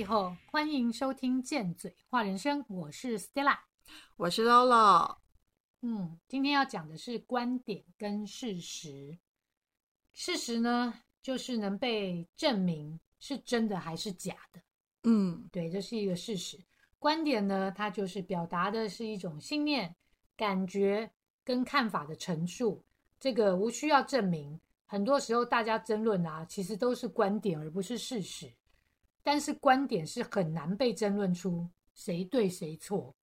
利后，欢迎收听《贱嘴话人生》，我是 Stella，我是 Lolo。嗯，今天要讲的是观点跟事实。事实呢，就是能被证明是真的还是假的。嗯，对，这是一个事实。观点呢，它就是表达的是一种信念、感觉跟看法的陈述，这个无需要证明。很多时候大家争论啊，其实都是观点而不是事实。但是观点是很难被争论出谁对谁错，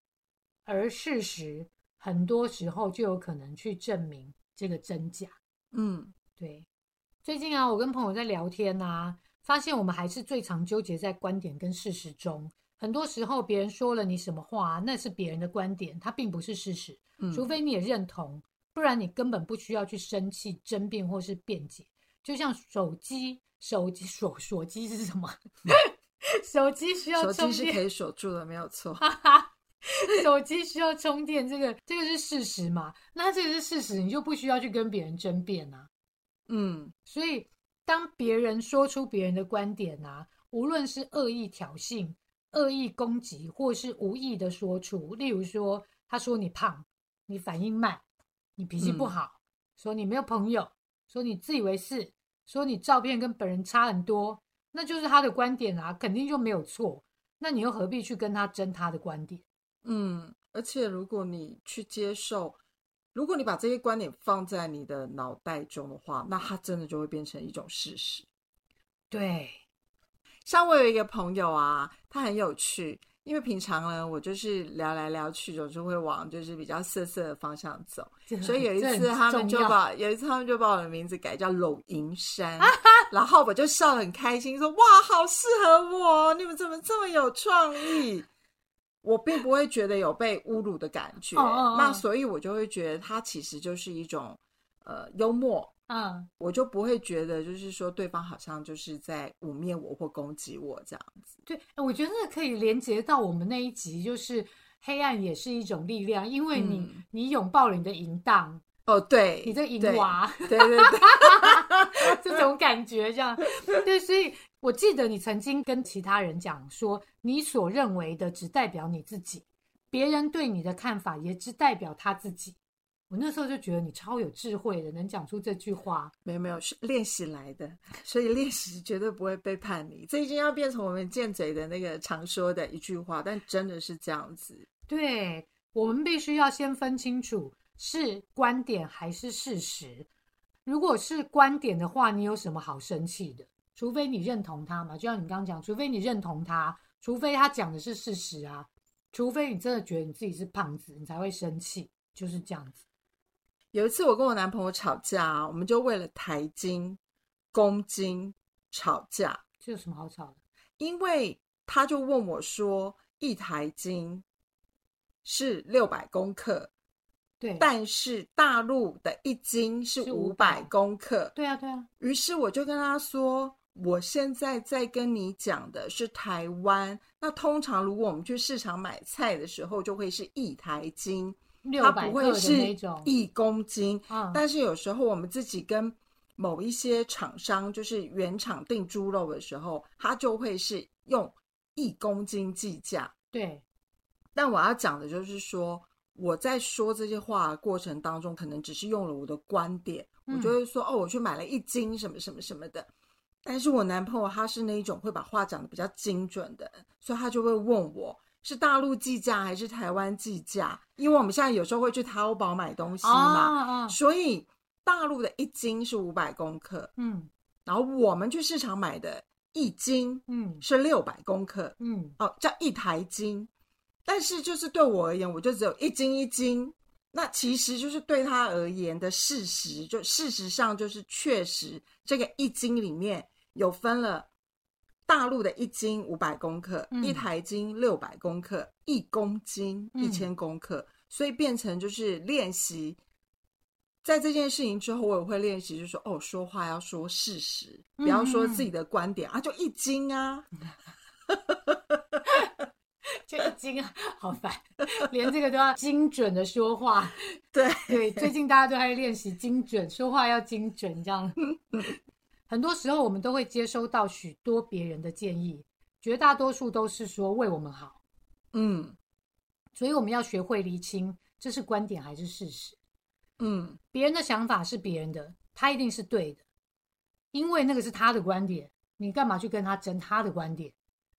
而事实很多时候就有可能去证明这个真假。嗯，对。最近啊，我跟朋友在聊天啊，发现我们还是最常纠结在观点跟事实中。很多时候，别人说了你什么话，那是别人的观点，它并不是事实。嗯除非你也认同，不然你根本不需要去生气、争辩或是辩解。就像手机，手机锁锁机是什么？手机需要手充电，机是可以锁住的，没有错。手机需要充电，这个这个是事实嘛？那这个是事实，你就不需要去跟别人争辩啊。嗯所以，当别人说出别人的观点啊，无论是恶意挑衅、恶意攻击，或是无意的说出，例如说，他说你胖，你反应慢，你脾气不嗯好，说你没有朋友，说你自以为是，说你照片跟本人差很多，那就是他的观点啊，肯定就没有错。那你又何必去跟他争他的观点？嗯，而且如果你去接受，如果你把这些观点放在你的脑袋中的话，那它真的就会变成一种事实。对，像我有一个朋友啊，他很有趣，因为平常呢，我就是聊来聊去，总是会往就是比较色色的方向走。所以有一次他们就把有一次他们就把我的名字改叫柳银山，然后我就笑得很开心，说哇，好适合我，你们怎么这么有创意？我并不会觉得有被侮辱的感觉，那所以我就会觉得它其实就是一种呃幽默，嗯，我就不会觉得就是说对方好像就是在污蔑我或攻击我这样子。对，哎我觉得可以连接到我们那一集，就是黑暗也是一种力量，因为你、嗯你拥抱了你的淫荡，哦，对，你的淫娃，对对对，这种感觉，这样对，所以我记得你曾经跟其他人讲说，你所认为的只代表你自己，别人对你的看法也只代表他自己。我那时候就觉得你超有智慧的，能讲出这句话。没有没有是练习来的，所以练习绝对不会背叛你。这已经要变成我们贱嘴的那个常说的一句话，但真的是这样子。对，我们必须要先分清楚是观点还是事实。如果是观点的话，你有什么好生气的？除非你认同他嘛，就像你刚刚讲，除非你认同他，除非他讲的是事实啊，除非你真的觉得你自己是胖子，你才会生气，就是这样子。有一次我跟我男朋友吵架，我们就为了台金、公斤吵架，这有什么好吵的？因为他就问我说，一台金是六百公克，对，但是大陆的一斤是是五百公克。对啊，对啊，于是我就跟他说，我现在在跟你讲的是台湾。那通常如果我们去市场买菜的时候，就会是一台斤，六它不会是，一公斤。嗯，但是有时候我们自己跟某一些厂商，就是原厂订猪肉的时候，它就会是用一公斤计价。对，但我要讲的就是说，我在说这些话的过程当中，可能只是用了我的观点，嗯我就会说哦，我去买了一斤什么什么什么的。但是我男朋友他是那一种会把话讲的比较精准的，所以他就会问我是大陆计价还是台湾计价，因为我们现在有时候会去淘宝买东西嘛，所以大陆的一斤是五百公克，嗯。然后我们去市场买的一斤嗯。是六百公克，嗯，哦，叫一台斤。但是就是对我而言，我就只有一斤一斤。那其实就是对他而言的事实，就事实上就是确实这个一斤里面有分了大陆的一斤五百公克，嗯一台斤六百公克，一公斤嗯一千公克，所以变成就是练习。在这件事情之后，我也会练习，就是说哦，说话要说事实，不要说自己的观点、啊，就一斤啊。就一斤啊，好烦，连这个都要精准的说话。对，对，最近大家都在练习精准说话，要精准这样。很多时候我们都会接收到许多别人的建议，绝大多数都是说为我们好，嗯所以我们要学会厘清这是观点还是事实。嗯别人的想法是别人的，他一定是对的，因为那个是他的观点，你干嘛去跟他争他的观点？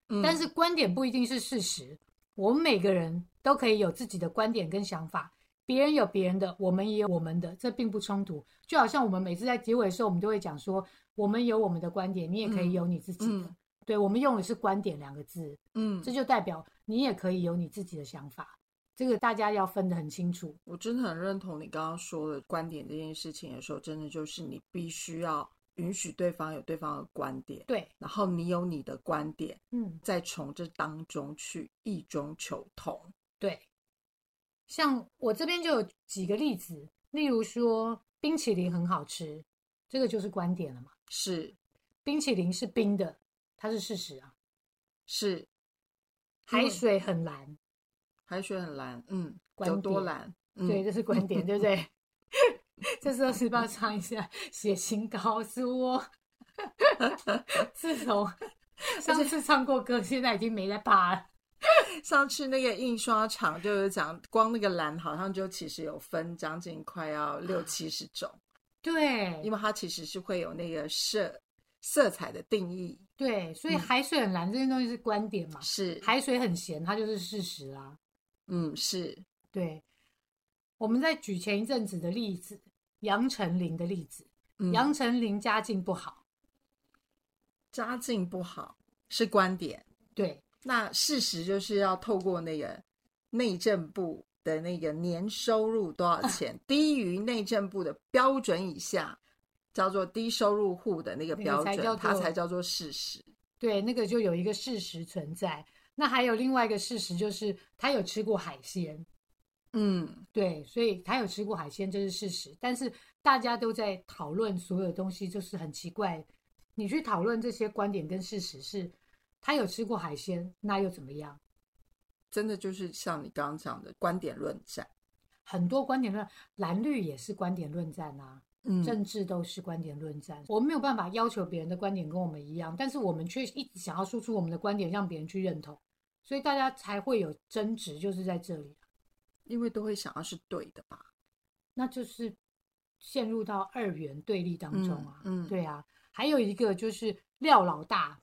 嗯，但是观点不一定是事实，我们每个人都可以有自己的观点跟想法，别人有别人的，我们也有我们的，这并不冲突。就好像我们每次在结尾的时候，我们都会讲说，我们有我们的观点，你也可以有你自己的。嗯对，我们用的是“观点”两个字，嗯，这就代表你也可以有你自己的想法。这个大家要分得很清楚。我真的很认同你刚刚说的观点这件事情的时候，真的就是你必须要允许对方有对方的观点，对，然后你有你的观点，嗯，再从这当中去异中求同。对。像我这边就有几个例子，例如说冰淇淋很好吃，这个就是观点了嘛。是冰淇淋是冰的，它是事实啊。是，海水很蓝，海水很蓝，嗯，有多点蓝？嗯、对，这是观点，对不对？这时候是不是要唱一下？写信告诉我，自从上次唱过歌，现在已经没在怕了。上次那个印刷厂就是讲，光那个蓝好像就其实有分将近快要六七十种，对，因为它其实是会有那个色色彩的定义，对，所以海水很蓝这件东西是观点嘛，是，海水很咸，它就是事实啊。嗯，是，对，我们在举前一阵子的例子，杨丞琳的例子，嗯。杨丞琳家境不好，家境不好是观点，对，那事实就是要透过那个内政部的那个年收入多少钱，低于内政部的标准以下，叫做低收入户的那个标准，它才叫做事实。对，那个就有一个事实存在。那还有另外一个事实就是他有吃过海鲜，嗯，对，所以他有吃过海鲜，这是事实。但是大家都在讨论所有东西，就是很奇怪。你去讨论这些观点跟事实是，他有吃过海鲜，那又怎么样？真的就是像你刚刚讲的观点论战。很多观点论，蓝绿也是观点论战啊，嗯政治都是观点论战。我们没有办法要求别人的观点跟我们一样，但是我们却一直想要输出我们的观点，让别人去认同，所以大家才会有争执，就是在这里。因为都会想要是对的吧？那就是陷入到二元对立当中啊。嗯嗯对啊，还有一个就是廖老大，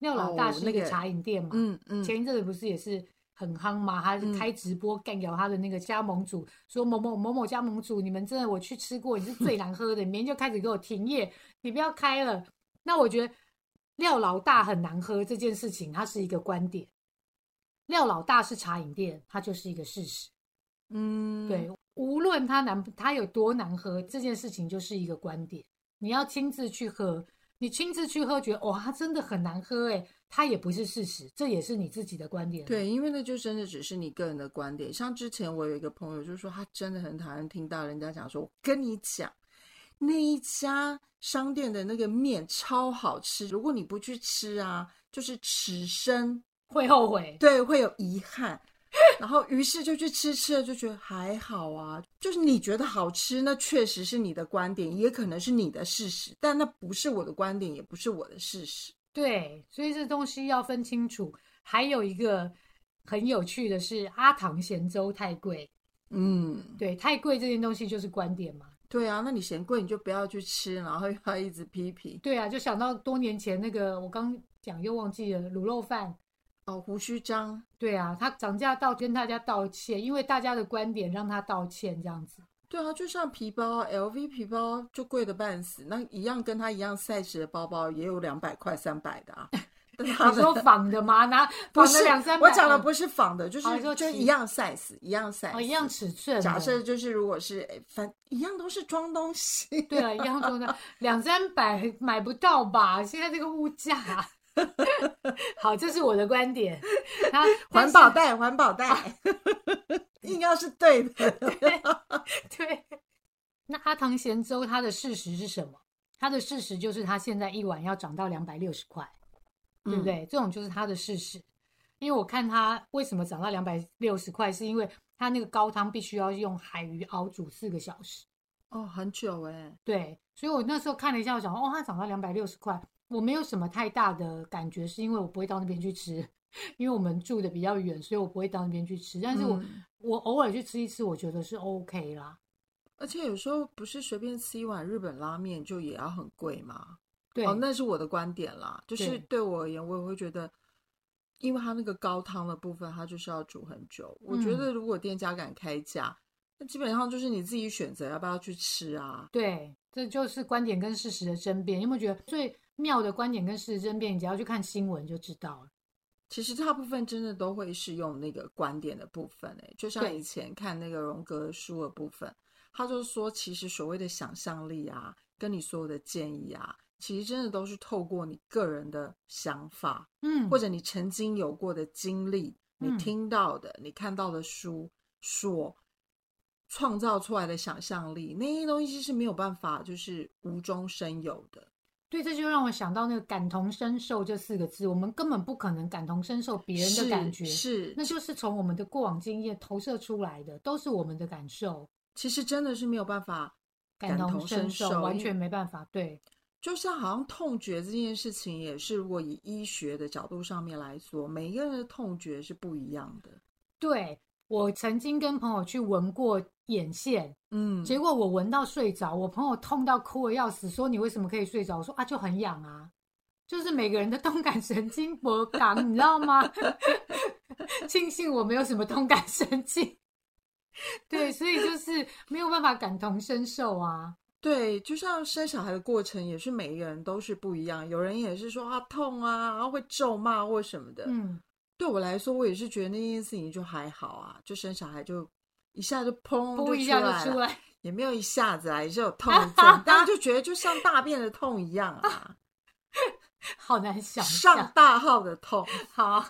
廖老大是那个茶饮店嘛，嗯嗯，前一阵子不是也是很夯嘛？他开直播干掉他的那个加盟主，说某某某某加盟主，你们真的我去吃过，你是最难喝的，你明天就开始给我停业，你不要开了。那我觉得廖老大很难喝这件事情，它是一个观点。廖老大是茶饮店，它就是一个事实。嗯，对，无论它难，它有多难喝，这件事情就是一个观点。你要亲自去喝，你亲自去喝，觉得哇，它真的很难喝，哎，它也不是事实，这也是你自己的观点。对，因为那就真的只是你个人的观点。像之前我有一个朋友就说，他真的很讨厌听到人家讲说，我跟你讲，那一家商店的那个面超好吃，如果你不去吃啊，就是此生会后悔。对会有遗憾。然后于是就去吃，吃了就觉得还好啊，就是你觉得好吃，那确实是你的观点，也可能是你的事实，但那不是我的观点，也不是我的事实。对，所以这东西要分清楚。还有一个很有趣的是，阿唐咸粥太贵。嗯，对，太贵这件东西就是观点嘛。对啊，那你嫌贵你就不要去吃，然后又要一直批评。对啊，就想到多年前那个，我刚讲又忘记了卤肉饭。哦，胡须章，对啊，他涨价到跟大家道歉，因为大家的观点让他道歉这样子。对啊，就像皮包，LV 皮包就贵的半死，那一样跟他一样 size 的包包也有两百块、三百的啊。你说仿的吗？拿 不是两三百？我讲的不是仿的，就是就一样 size，一样 size，哦，一样尺寸。假设就是如果是哎反一样都是装东西，对啊，一样装的两三百买不到吧？现在这个物价。好，这是我的观点。环保袋，环保袋，应该是对的。对。那阿唐咸粥它的事实是什么？它的事实就是它现在一碗要涨到两百六十块，对不对？这种就是它的事实。因为我看它为什么涨到两百六十块，是因为它那个高汤必须要用海鱼熬煮四个小时。哦，很久哎。对，所以我那时候看了一下，我想，哦，它涨到两百六十块，我没有什么太大的感觉，是因为我不会到那边去吃，因为我们住的比较远，所以我不会到那边去吃。但是我、嗯我偶尔去吃一次，我觉得是 OK 啦。而且有时候不是随便吃一碗日本拉面就也要很贵吗？对，哦，那是我的观点啦。就是对对我而言，我也会觉得，因为它那个高汤的部分，它就是要煮很久。我觉嗯得如果店家敢开价，那基本上就是你自己选择要不要去吃啊。对，这就是观点跟事实的争辩。你有没有觉得最妙的观点跟事实争辩？你只要去看新闻就知道了。其实大部分真的都会是用那个观点的部分、欸，就像以前看那个荣格书的部分，他就说，其实所谓的想象力啊，跟你所有的建议啊，其实真的都是透过你个人的想法，嗯，或者你曾经有过的经历，你嗯听到的，你看到的书所创造出来的想象力，那些东西是没有办法就是无中生有的。对，这就让我想到那个感同身受这四个字，我们根本不可能感同身受别人的感觉，是，那就是从我们的过往经验投射出来的，都是我们的感受，其实真的是没有办法感同同身受，完全没办法。对，就像好像痛觉这件事情，也是如果以医学的角度上面来说，每一个人的痛觉是不一样的。对我曾经跟朋友去闻过眼线，嗯，结果我闻到睡着，我朋友痛到哭的要死，说你为什么可以睡着？我说啊，就很痒啊，就是每个人的动感神经不港，你知道吗？庆幸我没有什么动感神经，对，所以就是没有办法感同身受啊。对，就像生小孩的过程，也是每一个人都是不一样。有人也是说啊痛啊，然后会咒骂或什么的。嗯，对我来说，我也是觉得那件事情就还好啊，就生小孩就一下就砰就出来了，下就出来，也没有一下子啊，也是有痛一阵，但是就觉得就像大便的痛一样啊，好难想上。大号的痛。好，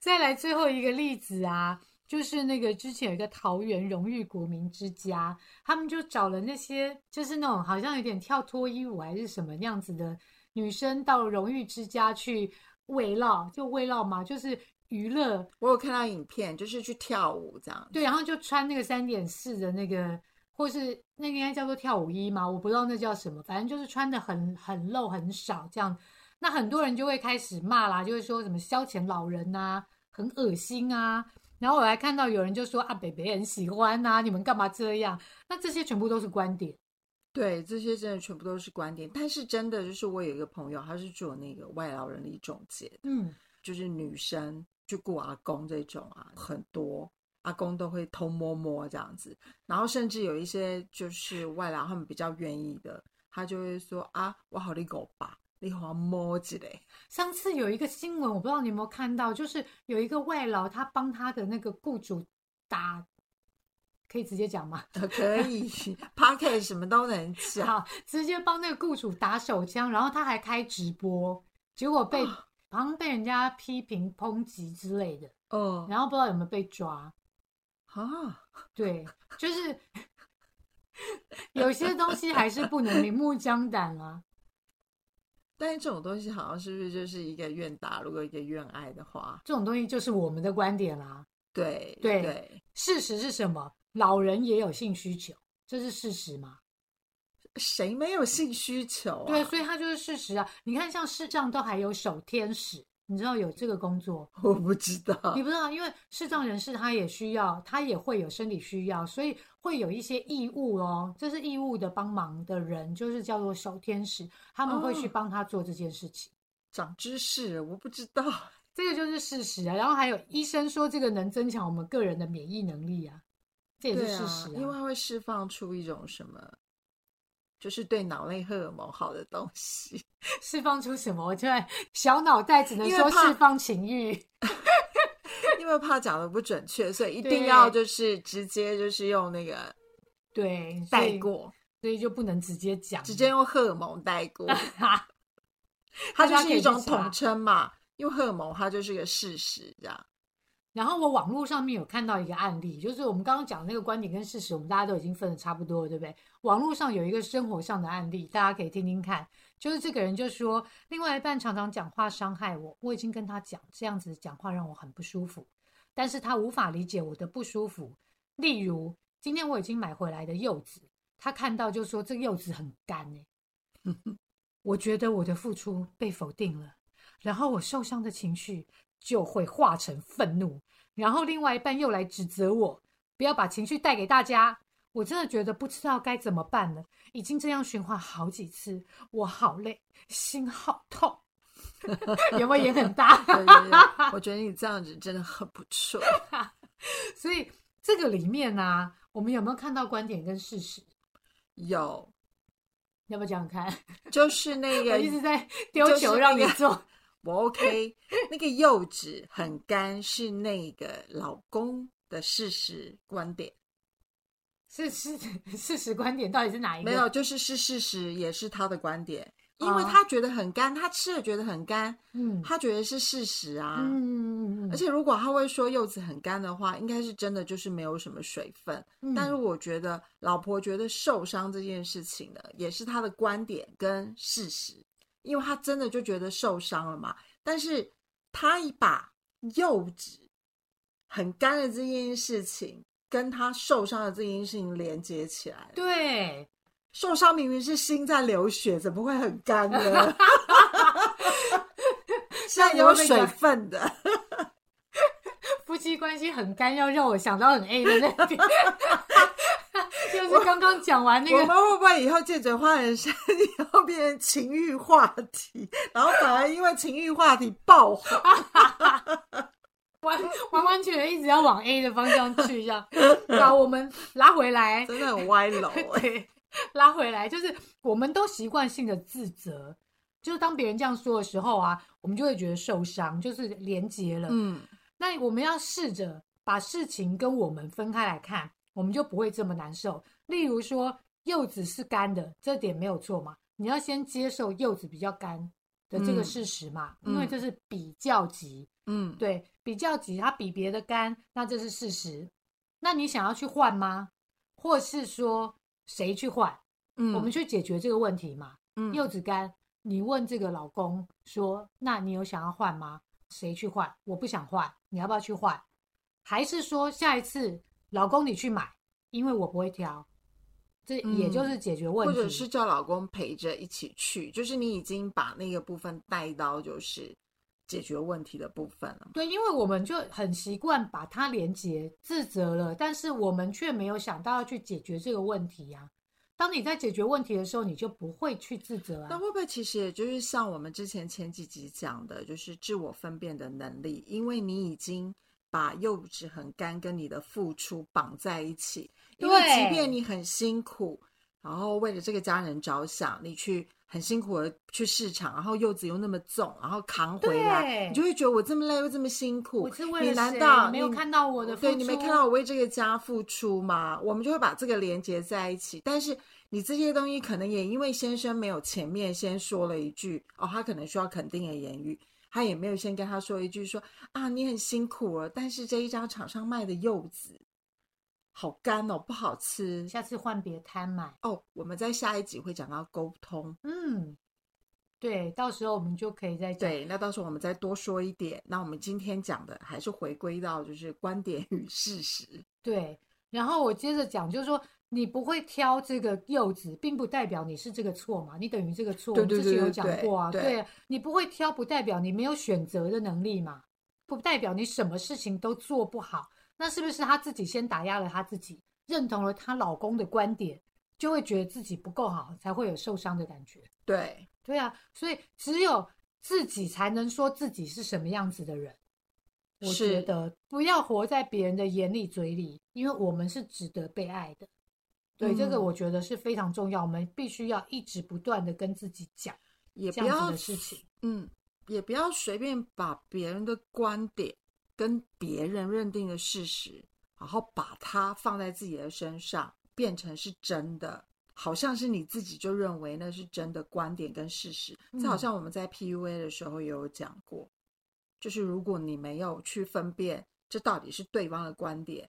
再来最后一个例子啊，就是那个之前有一个桃园荣誉国民之家，他们就找了那些就是那种好像有点跳脱衣舞还是什么样子的女生到荣誉之家去慰劳，就慰劳嘛，就是娱乐，我有看到影片，就是去跳舞这样。对，然后就穿那个三点四的那个。或是那个应该叫做跳舞衣嘛？我不知道那叫什么，反正就是穿的很很露很少这样。那很多人就会开始骂啦，就会说什么消遣老人呐、很恶心啊。然后我还看到有人就说啊，北北很喜欢呐、你们干嘛这样？那这些全部都是观点。对，这些真的全部都是观点，但是真的就是我有一个朋友，他是做那个外劳人力中介的，嗯，就是女生去雇阿公这种啊，很多阿公都会偷摸摸这样子，然后甚至有一些就是外劳他们比较愿意的，他就会说啊，我好你狗吧，你好摸之类，上次有一个新闻，我不知道你有没有看到，就是有一个外劳，他帮他的那个雇主打，可以直接讲吗？可以 p o c k e t 什么都能讲，好，直接帮那个雇主打手枪，然后他还开直播，结果被、哦好像被人家批评抨击之类的，哦然后不知道有没有被抓。啊，对，就是有些东西还是不能明目张胆啊。但是这种东西好像是不是就是一个愿打，如果一个愿挨的话，这种东西就是我们的观点啦。对对对。事实是什么？老人也有性需求，这是事实吗？谁没有性需求啊？对，所以它就是事实啊。你看，像视障都还有守天使，你知道有这个工作？我不知道你。不知道，因为视障人士他也需要，他也会有生理需要，所以会有一些义务哦。这是义务的帮忙的人，就是叫做守天使，他们会去哦帮他做这件事情。长知识，我不知道。这个就是事实啊。然后还有医生说这个能增强我们个人的免疫能力啊，这也是事实，因为它会释放出一种什么，就是对脑内荷尔蒙好的东西。释放出什么？我突然小脑袋只能说释放情欲。因为怕讲的不准确，所以一定要就是直接就是用那个对，带过，所以就不能直接讲，直接用荷尔蒙带过。大 它就是一种统称嘛，用荷尔蒙它就是个事实，这样。然后我网络上面有看到一个案例，就是我们刚刚讲的那个观点跟事实，我们大家都已经分的差不多了，对不对？网络上有一个生活上的案例，大家可以听听看。就是这个人就说，另外一半常常讲话伤害我，我已经跟他讲，这样子讲话让我很不舒服，但是他无法理解我的不舒服。例如，今天我已经买回来的柚子，他看到就说这个柚子很干哎、我觉得我的付出被否定了，然后我受伤的情绪就会化成愤怒，然后另外一半又来指责我，不要把情绪带给大家。我真的觉得不知道该怎么办了，已经这样循环好几次，我好累，心好痛，有没有也很大？对对对，我觉得你这样子真的很不错。所以这个里面呢、我们有没有看到观点跟事实？有，要不要讲讲看？就是那我个一直在丢球让你那个做。我 OK，那个柚子很干是那个老公的事实观点，是是事实观点到底是哪一个？没有，就是是事实，也是他的观点，因为哦他觉得很干，他吃了觉得很干，嗯，他觉得是事实啊。嗯嗯嗯，而且如果他会说柚子很干的话，应该是真的就是没有什么水分。嗯但是我觉得老婆觉得受伤这件事情呢，也是他的观点跟事实，因为他真的就觉得受伤了嘛。但是他把幼稚很干的这件事情跟他受伤的这件事情连接起来了。对，受伤明明是心在流血，怎么会很干呢？像有水分的。夫妻关系很干，要让我想到很 A 的那边，就是刚刚讲完那个，我们会不会以后借嘴花人生以后变成情欲话题，然后反而因为情欲话题爆红？完完完全全一直要往 A 的方向去，这样。把，我们拉回来，真的很歪楼 拉回来，就是我们都习惯性的自责，就是当别人这样说的时候啊，我们就会觉得受伤，就是连结了。嗯，那我们要试着把事情跟我们分开来看，我们就不会这么难受。例如说，柚子是干的，这点没有错嘛？你要先接受柚子比较干的这个嗯事实嘛，嗯因为这是比较级，嗯，对，比较级它比别的干，那这是事实。那你想要去换吗？或是说谁去换？嗯，我们去解决这个问题嘛？嗯柚子干，你问这个老公说：“那你有想要换吗？谁去换？我不想换，你要不要去换？还是说下一次老公你去买，因为我不会挑，这也就是解决问题。或者是叫老公陪着一起去，就是你已经把那个部分带到就是解决问题的部分了。对，因为我们就很习惯把它连结自责了，但是我们却没有想到要去解决这个问题呀、当你在解决问题的时候，你就不会去自责啊。那会不会其实也就是像我们之前前几集讲的，就是自我分辨的能力？因为你已经把柚子很干跟你的付出绑在一起，因为即便你很辛苦，然后为了这个家人着想，你去很辛苦的去市场，然后柚子又那么重，然后扛回来，你就会觉得我这么累又这么辛苦，我是为你了谁难道你没有看到我的付出？对你没看到我为这个家付出吗？我们就会把这个连接在一起。但是你这些东西可能也因为先生没有前面先说了一句哦，他可能需要肯定的言语，他也没有先跟他说一句说啊你很辛苦了，但是这一家厂商卖的柚子好干哦，不好吃下次换别摊买。哦。我们在下一集会讲到沟通。嗯，对，到时候我们就可以再讲。对，那到时候我们再多说一点。那我们今天讲的还是回归到就是观点与事实。对，然后我接着讲，就是说你不会挑这个柚子，并不代表你是这个错嘛，你等于这个错，对我们之前有讲过啊。对对，你不会挑，不代表你没有选择的能力嘛，不代表你什么事情都做不好。那是不是她自己先打压了她自己，认同了她老公的观点，就会觉得自己不够好，才会有受伤的感觉？对，对啊，所以只有自己才能说自己是什么样子的人。我觉得不要活在别人的眼里嘴里，因为我们是值得被爱的。对，这个嗯我觉得是非常重要，我们必须要一直不断的跟自己讲也不要的事情。嗯，也不要随便把别人的观点跟别人认定的事实，然后把它放在自己的身上，变成是真的，好像是你自己就认为那是真的观点跟事实。这好嗯像我们在 PUA 的时候也有讲过，就是如果你没有去分辨这到底是对方的观点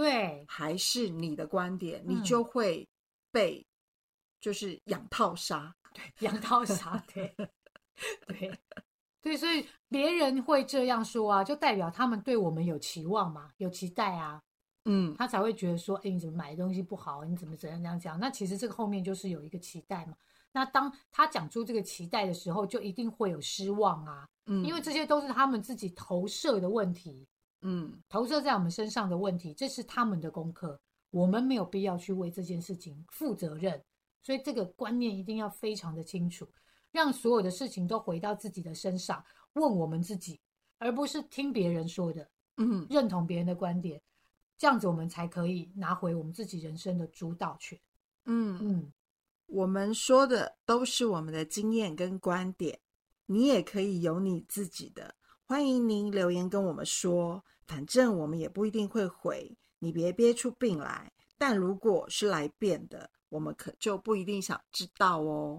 对，还是你的观点，你嗯就会被就是养套杀。对，养套杀，对，对，对，所以别人会这样说啊，就代表他们对我们有期望嘛，有期待啊。嗯，他才会觉得说，哎，你怎么买的东西不好？你怎么怎样怎样讲？那其实这个后面就是有一个期待嘛。那当他讲出这个期待的时候，就一定会有失望啊，嗯，因为这些都是他们自己投射的问题，嗯投射在我们身上的问题，这是他们的功课，我们没有必要去为这件事情负责任。所以这个观念一定要非常的清楚，让所有的事情都回到自己的身上，问我们自己，而不是听别人说的，嗯认同别人的观点，这样子我们才可以拿回我们自己人生的主导权。嗯，嗯，我们说的都是我们的经验跟观点，你也可以有你自己的。欢迎您留言跟我们说，反正我们也不一定会回，你别憋出病来。但如果是来变的，我们可就不一定想知道哦。